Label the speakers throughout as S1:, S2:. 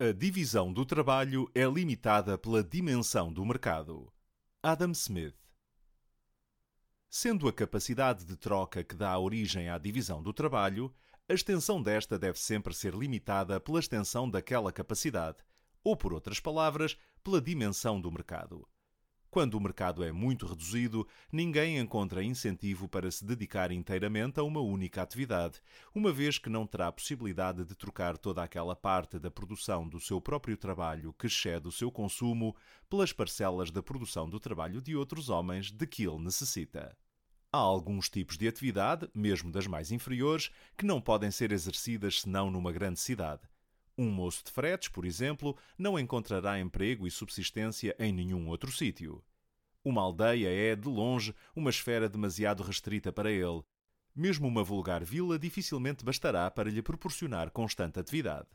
S1: A divisão do trabalho é limitada pela dimensão do mercado. Adam Smith. Sendo a capacidade de troca que dá origem à divisão do trabalho, a extensão desta deve sempre ser limitada pela extensão daquela capacidade, ou, por outras palavras, pela dimensão do mercado. Quando o mercado é muito reduzido, ninguém encontra incentivo para se dedicar inteiramente a uma única atividade, uma vez que não terá possibilidade de trocar toda aquela parte da produção do seu próprio trabalho que excede o seu consumo pelas parcelas da produção do trabalho de outros homens de que ele necessita. Há alguns tipos de atividade, mesmo das mais inferiores, que não podem ser exercidas senão numa grande cidade. Um moço de fretes, por exemplo, não encontrará emprego e subsistência em nenhum outro sítio. Uma aldeia é, de longe, uma esfera demasiado restrita para ele. Mesmo uma vulgar vila dificilmente bastará para lhe proporcionar constante atividade.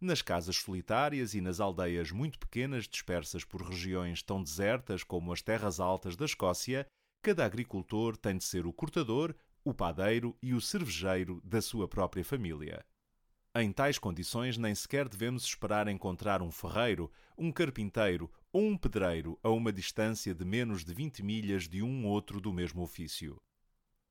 S1: Nas casas solitárias e nas aldeias muito pequenas dispersas por regiões tão desertas como as terras altas da Escócia, cada agricultor tem de ser o cortador, o padeiro e o cervejeiro da sua própria família. Em tais condições, nem sequer devemos esperar encontrar um ferreiro, um carpinteiro ou um pedreiro a uma distância de menos de 20 milhas de um outro do mesmo ofício.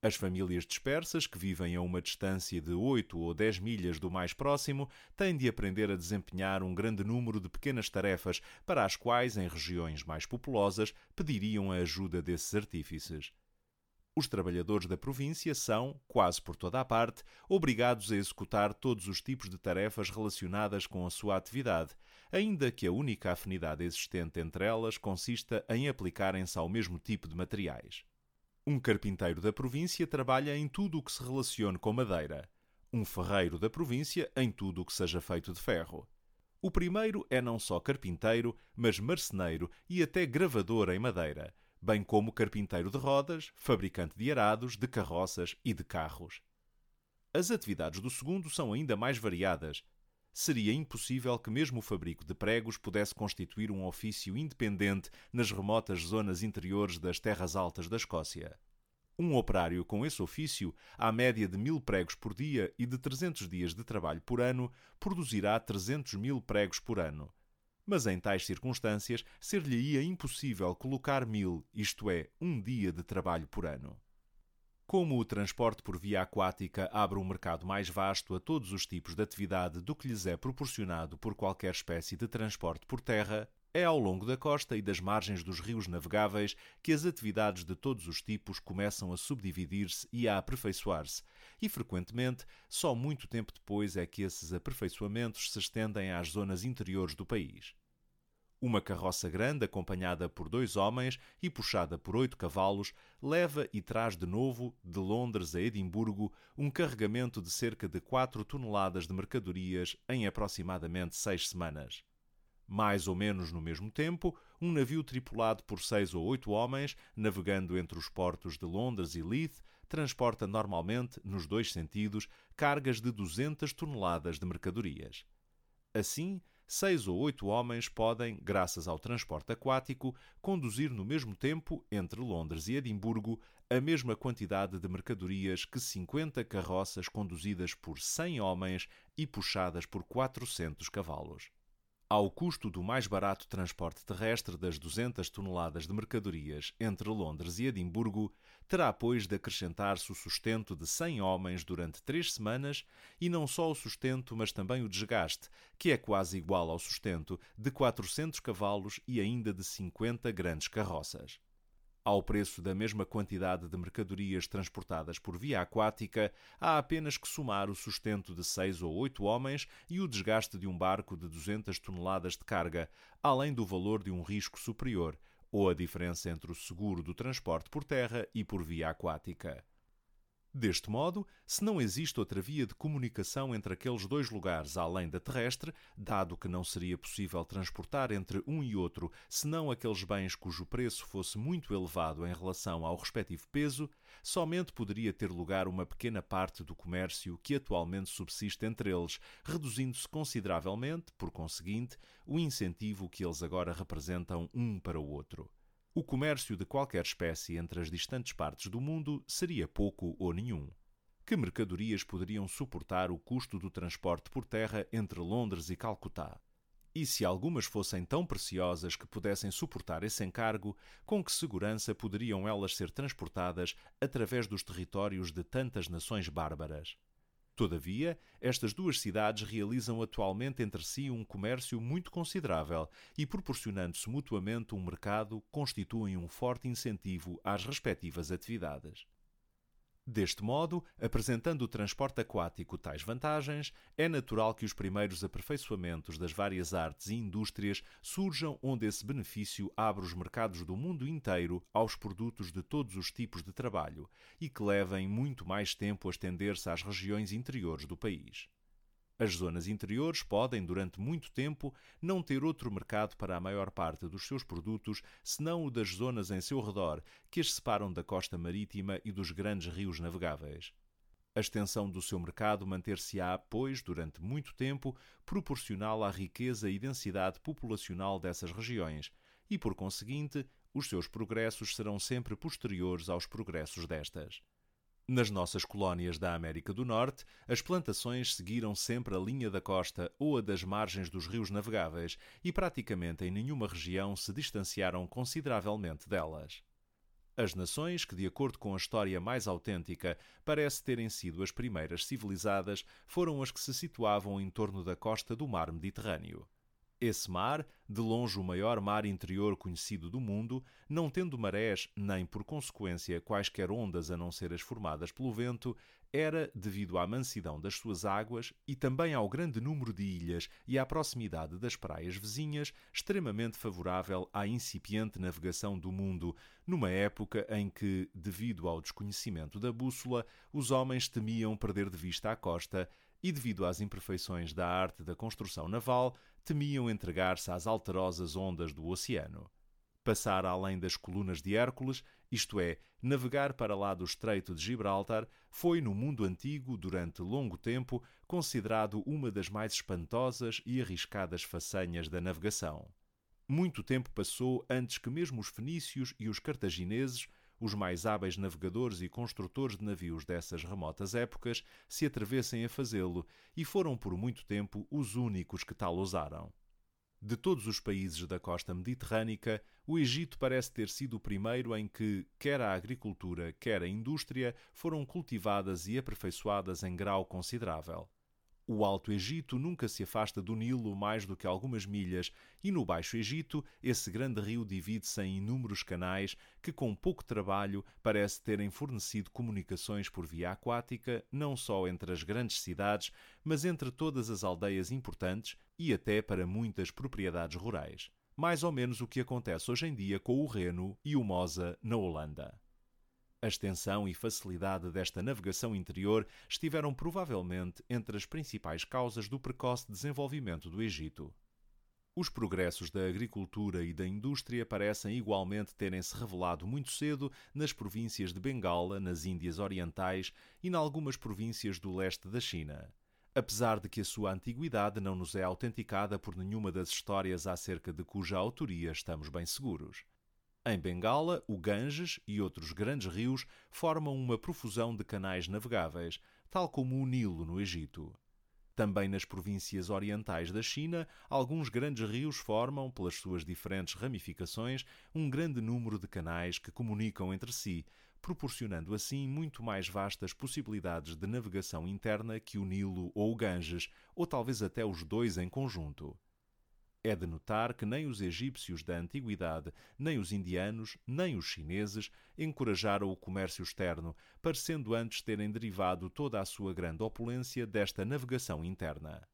S1: As famílias dispersas, que vivem a uma distância de 8 ou 10 milhas do mais próximo, têm de aprender a desempenhar um grande número de pequenas tarefas para as quais, em regiões mais populosas, pediriam a ajuda desses artífices. Os trabalhadores da província são, quase por toda a parte, obrigados a executar todos os tipos de tarefas relacionadas com a sua atividade, ainda que a única afinidade existente entre elas consista em aplicarem-se ao mesmo tipo de materiais. Um carpinteiro da província trabalha em tudo o que se relacione com madeira. Um ferreiro da província em tudo o que seja feito de ferro. O primeiro é não só carpinteiro, mas marceneiro e até gravador em madeira bem como carpinteiro de rodas, fabricante de arados, de carroças e de carros. As atividades do segundo são ainda mais variadas. Seria impossível que mesmo o fabrico de pregos pudesse constituir um ofício independente nas remotas zonas interiores das terras altas da Escócia. Um operário com esse ofício, à média de mil pregos por dia e de 300 dias de trabalho por ano, produzirá 300 mil pregos por ano, mas em tais circunstâncias ser-lhe-ia impossível colocar mil, isto é, um dia de trabalho por ano. Como o transporte por via aquática abre um mercado mais vasto a todos os tipos de atividade do que lhes é proporcionado por qualquer espécie de transporte por terra, é ao longo da costa e das margens dos rios navegáveis que as atividades de todos os tipos começam a subdividir-se e a aperfeiçoar-se, e frequentemente só muito tempo depois é que esses aperfeiçoamentos se estendem às zonas interiores do país. Uma carroça grande, acompanhada por dois homens e puxada por oito cavalos, leva e traz de novo, de Londres a Edimburgo, um carregamento de cerca de quatro toneladas de mercadorias em aproximadamente seis semanas. Mais ou menos no mesmo tempo, um navio tripulado por seis ou oito homens, navegando entre os portos de Londres e Leith, transporta normalmente, nos dois sentidos, cargas de 200 toneladas de mercadorias. Assim, seis ou oito homens podem, graças ao transporte aquático, conduzir no mesmo tempo, entre Londres e Edimburgo, a mesma quantidade de mercadorias que 50 carroças conduzidas por 100 homens e puxadas por 400 cavalos ao custo do mais barato transporte terrestre das 200 toneladas de mercadorias entre Londres e Edimburgo, terá, pois, de acrescentar-se o sustento de 100 homens durante três semanas e não só o sustento, mas também o desgaste, que é quase igual ao sustento de 400 cavalos e ainda de 50 grandes carroças. Ao preço da mesma quantidade de mercadorias transportadas por via aquática, há apenas que somar o sustento de seis ou oito homens e o desgaste de um barco de 200 toneladas de carga, além do valor de um risco superior, ou a diferença entre o seguro do transporte por terra e por via aquática. Deste modo, se não existe outra via de comunicação entre aqueles dois lugares além da terrestre, dado que não seria possível transportar entre um e outro senão aqueles bens cujo preço fosse muito elevado em relação ao respectivo peso, somente poderia ter lugar uma pequena parte do comércio que atualmente subsiste entre eles, reduzindo-se consideravelmente, por conseguinte, o incentivo que eles agora representam um para o outro o comércio de qualquer espécie entre as distantes partes do mundo seria pouco ou nenhum. que mercadorias poderiam suportar o custo do transporte por terra entre Londres e Calcutá. E se algumas fossem tão preciosas que pudessem suportar esse encargo, com que segurança poderiam elas ser transportadas através dos territórios de tantas nações bárbaras? Todavia, estas duas cidades realizam atualmente entre si um comércio muito considerável e, proporcionando-se mutuamente um mercado, constituem um forte incentivo às respectivas atividades. Deste modo, apresentando o transporte aquático tais vantagens, é natural que os primeiros aperfeiçoamentos das várias artes e indústrias surjam onde esse benefício abre os mercados do mundo inteiro aos produtos de todos os tipos de trabalho e que levem muito mais tempo a estender-se às regiões interiores do país. As zonas interiores podem, durante muito tempo, não ter outro mercado para a maior parte dos seus produtos senão o das zonas em seu redor, que as separam da costa marítima e dos grandes rios navegáveis. A extensão do seu mercado manter-se-á, pois, durante muito tempo, proporcional à riqueza e densidade populacional dessas regiões, e, por conseguinte, os seus progressos serão sempre posteriores aos progressos destas. Nas nossas colónias da América do Norte, as plantações seguiram sempre a linha da costa ou a das margens dos rios navegáveis e praticamente em nenhuma região se distanciaram consideravelmente delas. As nações que, de acordo com a história mais autêntica, parece terem sido as primeiras civilizadas, foram as que se situavam em torno da costa do mar Mediterrâneo. Esse mar, de longe o maior mar interior conhecido do mundo, não tendo marés nem, por consequência, quaisquer ondas a não ser as formadas pelo vento, era, devido à mansidão das suas águas e também ao grande número de ilhas e à proximidade das praias vizinhas, extremamente favorável à incipiente navegação do mundo, numa época em que, devido ao desconhecimento da bússola, os homens temiam perder de vista a costa e, devido às imperfeições da arte da construção naval, temiam entregar-se às alterosas ondas do oceano. Passar além das colunas de Hércules, isto é, navegar para lá do Estreito de Gibraltar, foi no mundo antigo, durante longo tempo, considerado uma das mais espantosas e arriscadas façanhas da navegação. Muito tempo passou antes que mesmo os fenícios e os cartagineses os mais hábeis navegadores e construtores de navios dessas remotas épocas se atrevessem a fazê-lo e foram por muito tempo os únicos que tal ousaram. De todos os países da costa mediterrânica, o Egito parece ter sido o primeiro em que, quer a agricultura, quer a indústria, foram cultivadas e aperfeiçoadas em grau considerável. O Alto Egito nunca se afasta do Nilo mais do que algumas milhas, e no Baixo Egito, esse grande rio divide-se em inúmeros canais que, com pouco trabalho, parece terem fornecido comunicações por via aquática, não só entre as grandes cidades, mas entre todas as aldeias importantes e até para muitas propriedades rurais. Mais ou menos o que acontece hoje em dia com o Reno e o Mosa na Holanda. A extensão e facilidade desta navegação interior estiveram provavelmente entre as principais causas do precoce desenvolvimento do Egito. Os progressos da agricultura e da indústria parecem igualmente terem-se revelado muito cedo nas províncias de Bengala, nas Índias Orientais e em algumas províncias do leste da China. Apesar de que a sua antiguidade não nos é autenticada por nenhuma das histórias acerca de cuja autoria estamos bem seguros. Em Bengala, o Ganges e outros grandes rios formam uma profusão de canais navegáveis, tal como o Nilo no Egito. Também nas províncias orientais da China, alguns grandes rios formam, pelas suas diferentes ramificações, um grande número de canais que comunicam entre si, proporcionando assim muito mais vastas possibilidades de navegação interna que o Nilo ou o Ganges, ou talvez até os dois em conjunto. É de notar que nem os egípcios da antiguidade, nem os indianos, nem os chineses encorajaram o comércio externo, parecendo antes terem derivado toda a sua grande opulência desta navegação interna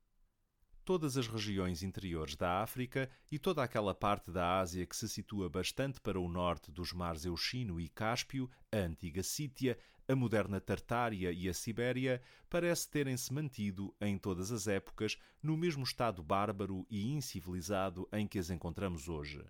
S1: todas as regiões interiores da África e toda aquela parte da Ásia que se situa bastante para o norte dos mares Euxino e Cáspio, a antiga Sítia, a moderna Tartária e a Sibéria, parece terem-se mantido, em todas as épocas, no mesmo estado bárbaro e incivilizado em que as encontramos hoje.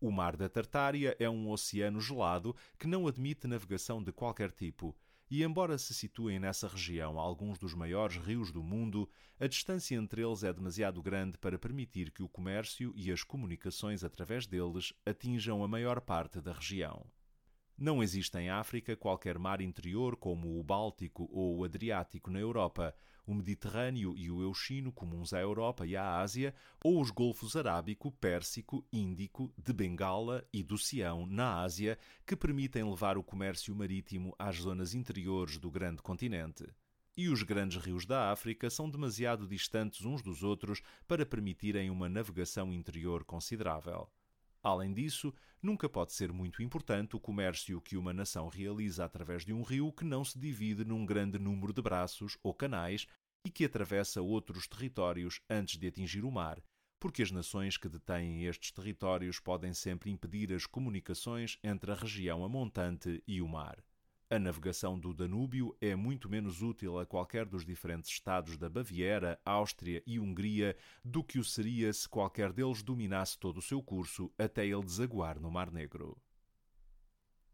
S1: O mar da Tartária é um oceano gelado que não admite navegação de qualquer tipo e embora se situem nessa região alguns dos maiores rios do mundo, a distância entre eles é demasiado grande para permitir que o comércio e as comunicações através deles atinjam a maior parte da região. Não existe em África qualquer mar interior como o Báltico ou o Adriático na Europa, o Mediterrâneo e o Euxino comuns à Europa e à Ásia, ou os golfos Arábico, Pérsico, Índico, de Bengala e do Sião na Ásia, que permitem levar o comércio marítimo às zonas interiores do grande continente e os grandes rios da África são demasiado distantes uns dos outros para permitirem uma navegação interior considerável. Além disso, nunca pode ser muito importante o comércio que uma nação realiza através de um rio que não se divide num grande número de braços ou canais e que atravessa outros territórios antes de atingir o mar, porque as nações que detêm estes territórios podem sempre impedir as comunicações entre a região amontante e o mar. A navegação do Danúbio é muito menos útil a qualquer dos diferentes estados da Baviera, Áustria e Hungria do que o seria se qualquer deles dominasse todo o seu curso até ele desaguar no Mar Negro.